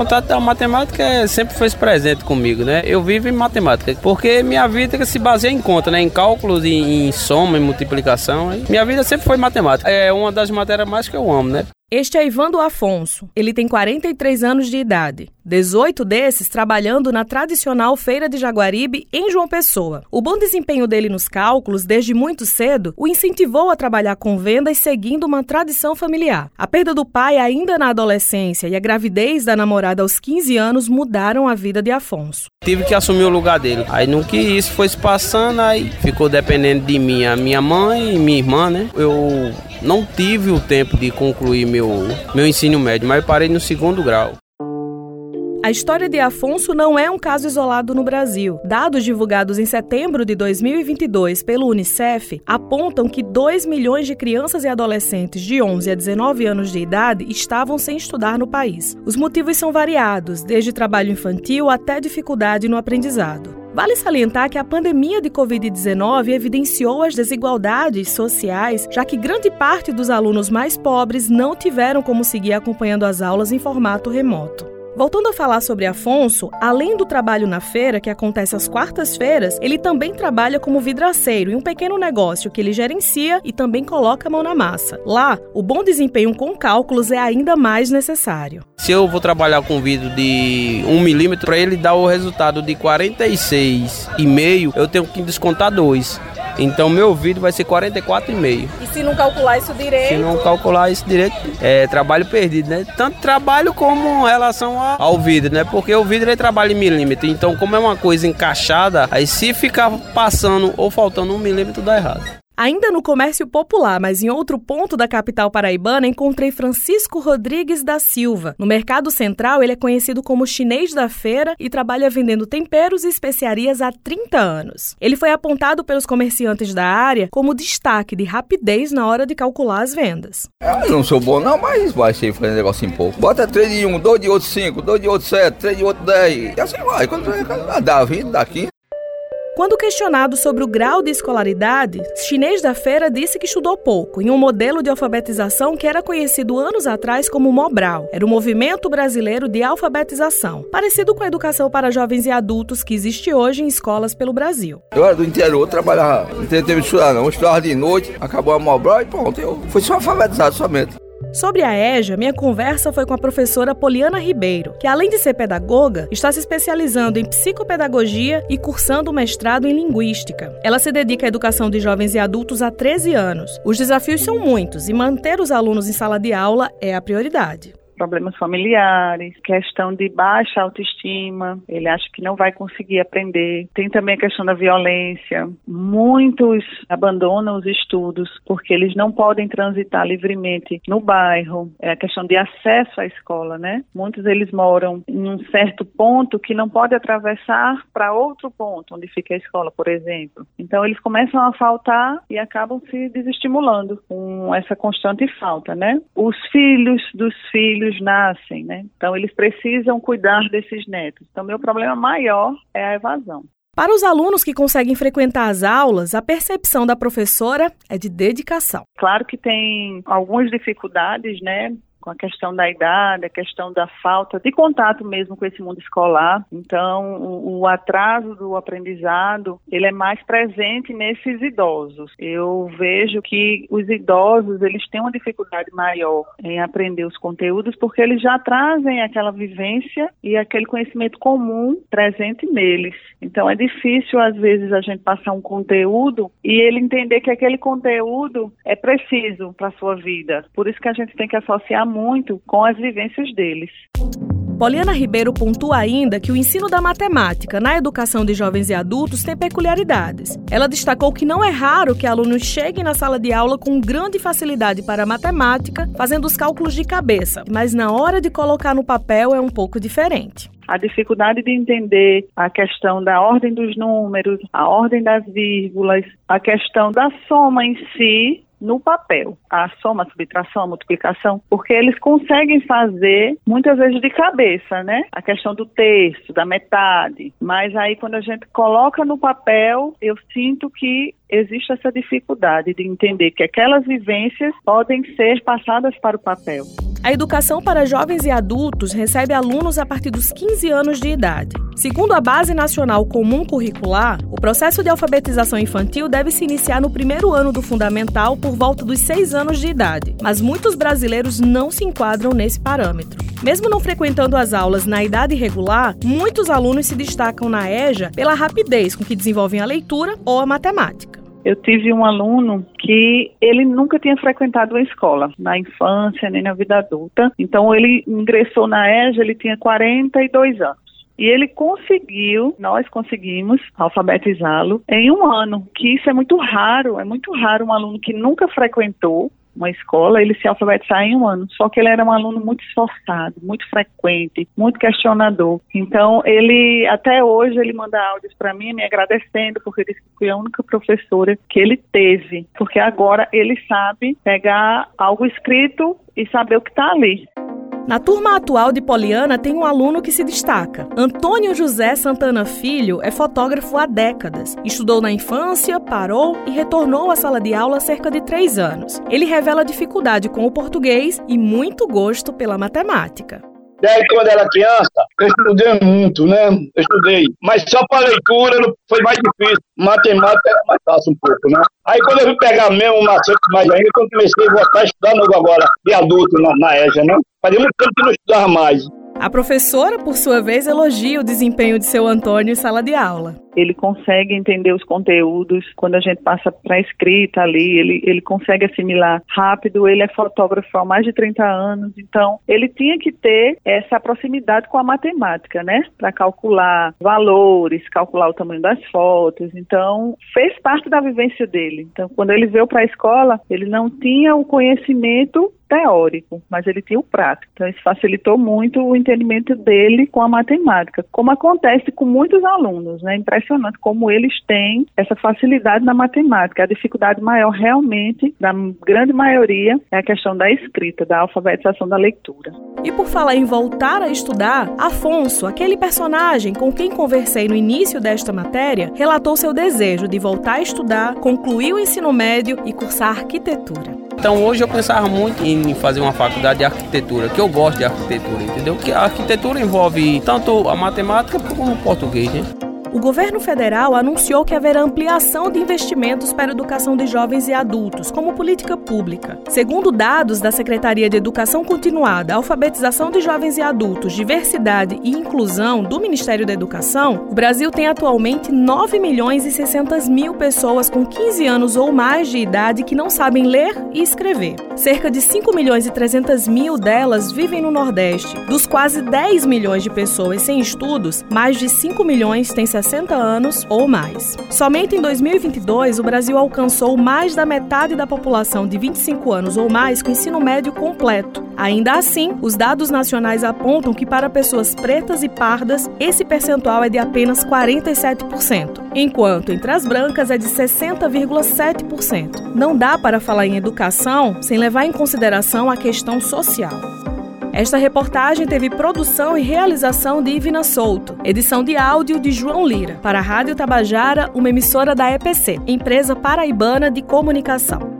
contato da matemática é, sempre foi presente comigo, né? Eu vivo em matemática, porque minha vida se baseia em conta, né? Em cálculos, em, em soma, em multiplicação. Minha vida sempre foi matemática. É uma das matérias mais que eu amo, né? Este é Ivando Afonso. Ele tem 43 anos de idade. 18 desses trabalhando na tradicional Feira de Jaguaribe, em João Pessoa. O bom desempenho dele nos cálculos, desde muito cedo, o incentivou a trabalhar com vendas seguindo uma tradição familiar. A perda do pai ainda na adolescência e a gravidez da namorada aos 15 anos mudaram a vida de Afonso. Tive que assumir o lugar dele. Aí no que isso foi se passando, aí ficou dependendo de mim, a minha mãe e minha irmã, né? Eu não tive o tempo de concluir meu, meu ensino médio, mas parei no segundo grau. A história de Afonso não é um caso isolado no Brasil. Dados divulgados em setembro de 2022 pelo Unicef apontam que 2 milhões de crianças e adolescentes de 11 a 19 anos de idade estavam sem estudar no país. Os motivos são variados, desde trabalho infantil até dificuldade no aprendizado. Vale salientar que a pandemia de Covid-19 evidenciou as desigualdades sociais, já que grande parte dos alunos mais pobres não tiveram como seguir acompanhando as aulas em formato remoto. Voltando a falar sobre Afonso, além do trabalho na feira, que acontece às quartas-feiras, ele também trabalha como vidraceiro em um pequeno negócio que ele gerencia e também coloca a mão na massa. Lá, o bom desempenho com cálculos é ainda mais necessário. Se eu vou trabalhar com vidro de 1 milímetro, para ele dar o resultado de 46,5, eu tenho que descontar 2. Então meu vídeo vai ser 44,5. E se não calcular isso direito? Se não calcular isso direito, é trabalho perdido, né? Tanto trabalho como relação ao vidro, né? Porque o vidro ele trabalha em milímetro. Então, como é uma coisa encaixada, aí se ficar passando ou faltando um milímetro, dá errado. Ainda no comércio popular, mas em outro ponto da capital paraibana, encontrei Francisco Rodrigues da Silva. No Mercado Central, ele é conhecido como chinês da feira e trabalha vendendo temperos e especiarias há 30 anos. Ele foi apontado pelos comerciantes da área como destaque de rapidez na hora de calcular as vendas. Eu não sou bom não, mas vai ser fazer negócio em pouco. Bota 3 de 1, 2 de outro 5, 2 de outro 7, 3 de outro 10. E assim vai. Quando dá 20, dá 15. Quando questionado sobre o grau de escolaridade, chinês da feira disse que estudou pouco em um modelo de alfabetização que era conhecido anos atrás como Mobral. Era o Movimento Brasileiro de Alfabetização, parecido com a educação para jovens e adultos que existe hoje em escolas pelo Brasil. Eu era do interior, trabalhava, não teve estudar não, eu estudava de noite, acabou a Mobral e pronto, eu fui só alfabetizado somente. Sobre a EJA, minha conversa foi com a professora Poliana Ribeiro, que além de ser pedagoga, está se especializando em psicopedagogia e cursando o mestrado em linguística. Ela se dedica à educação de jovens e adultos há 13 anos. Os desafios são muitos e manter os alunos em sala de aula é a prioridade problemas familiares, questão de baixa autoestima, ele acha que não vai conseguir aprender. Tem também a questão da violência. Muitos abandonam os estudos porque eles não podem transitar livremente no bairro. É a questão de acesso à escola, né? Muitos eles moram em um certo ponto que não pode atravessar para outro ponto onde fica a escola, por exemplo. Então eles começam a faltar e acabam se desestimulando com essa constante falta, né? Os filhos dos filhos filhos nascem, né? Então eles precisam cuidar desses netos. Então meu problema maior é a evasão. Para os alunos que conseguem frequentar as aulas, a percepção da professora é de dedicação. Claro que tem algumas dificuldades, né? Com a questão da idade, a questão da falta de contato mesmo com esse mundo escolar. Então, o, atraso do aprendizado, ele é mais presente nesses idosos. Eu vejo que os idosos, eles têm uma dificuldade maior em aprender os conteúdos porque eles já trazem aquela vivência e aquele conhecimento comum presente neles. Então, é difícil às vezes a gente passar um conteúdo e ele entender que aquele conteúdo é preciso para a sua vida. Por isso que a gente tem que associar muito com as vivências deles. Poliana Ribeiro pontua ainda que o ensino da matemática na educação de jovens e adultos tem peculiaridades. Ela destacou que não é raro que alunos cheguem na sala de aula com grande facilidade para a matemática, fazendo os cálculos de cabeça, mas na hora de colocar no papel é um pouco diferente a dificuldade de entender a questão da ordem dos números, a ordem das vírgulas, a questão da soma em si, no papel, a soma, a subtração, a multiplicação, porque eles conseguem fazer muitas vezes de cabeça, né? A questão do texto, da metade. Mas aí quando a gente coloca no papel, eu sinto que existe essa dificuldade de entender que aquelas vivências podem ser passadas para o papel. A educação para jovens e adultos recebe alunos a partir dos 15 anos de idade. Segundo a Base Nacional Comum Curricular, o processo de alfabetização infantil deve se iniciar no primeiro ano do fundamental por volta dos 6 anos de idade, mas muitos brasileiros não se enquadram nesse parâmetro. Mesmo não frequentando as aulas na idade regular, muitos alunos se destacam na EJA pela rapidez com que desenvolvem a leitura ou a matemática. Eu tive um aluno que ele nunca tinha frequentado uma escola, na infância nem na vida adulta. Então ele ingressou na EJA, ele tinha 42 anos. E ele conseguiu, nós conseguimos alfabetizá-lo em um ano, que isso é muito raro, é muito raro um aluno que nunca frequentou uma escola, ele se alfabetizar em um ano. Só que ele era um aluno muito esforçado, muito frequente, muito questionador. Então, ele, até hoje, ele manda áudios para mim me agradecendo, porque disse que fui a única professora que ele teve. Porque agora ele sabe pegar algo escrito e saber o que está ali. Na turma atual de Poliana tem um aluno que se destaca. Antônio José Santana Filho é fotógrafo há décadas. Estudou na infância, parou e retornou à sala de aula há cerca de três anos. Ele revela dificuldade com o português e muito gosto pela matemática. Daí, quando era criança, eu estudei muito, né? Eu estudei. Mas só para leitura foi mais difícil. Matemática era mais fácil um pouco, né? Aí, quando eu fui pegar mesmo um macete mais ainda, quando comecei a voltar a estudar novo agora, de adulto na, na EJA, né? Fazia muito tempo que não estudava mais. A professora, por sua vez, elogia o desempenho de seu Antônio em sala de aula. Ele consegue entender os conteúdos quando a gente passa para a escrita ali, ele, ele consegue assimilar rápido. Ele é fotógrafo há mais de 30 anos, então ele tinha que ter essa proximidade com a matemática, né? Para calcular valores, calcular o tamanho das fotos. Então, fez parte da vivência dele. Então, quando ele veio para a escola, ele não tinha o conhecimento teórico, mas ele tinha o prático. Então, isso facilitou muito o entendimento dele com a matemática, como acontece com muitos alunos, né? Impressionante como eles têm essa facilidade na matemática. A dificuldade maior, realmente, da grande maioria, é a questão da escrita, da alfabetização da leitura. E por falar em voltar a estudar, Afonso, aquele personagem com quem conversei no início desta matéria, relatou seu desejo de voltar a estudar, concluir o ensino médio e cursar arquitetura. Então hoje eu pensava muito em fazer uma faculdade de arquitetura, que eu gosto de arquitetura, entendeu? Que a arquitetura envolve tanto a matemática como o português, né? O governo federal anunciou que haverá ampliação de investimentos para a educação de jovens e adultos como política pública. Segundo dados da Secretaria de Educação Continuada, Alfabetização de Jovens e Adultos, Diversidade e Inclusão do Ministério da Educação, o Brasil tem atualmente 9 milhões e 600 mil pessoas com 15 anos ou mais de idade que não sabem ler e escrever. Cerca de 5 milhões e 300 mil delas vivem no Nordeste. Dos quase 10 milhões de pessoas sem estudos, mais de 5 milhões têm 60 anos ou mais. Somente em 2022, o Brasil alcançou mais da metade da população de 25 anos ou mais com ensino médio completo. Ainda assim, os dados nacionais apontam que para pessoas pretas e pardas, esse percentual é de apenas 47%, enquanto entre as brancas é de 60,7%. Não dá para falar em educação sem levar em consideração a questão social. Esta reportagem teve produção e realização de Ivina Souto, edição de áudio de João Lira, para a Rádio Tabajara, uma emissora da EPC, Empresa Paraibana de Comunicação.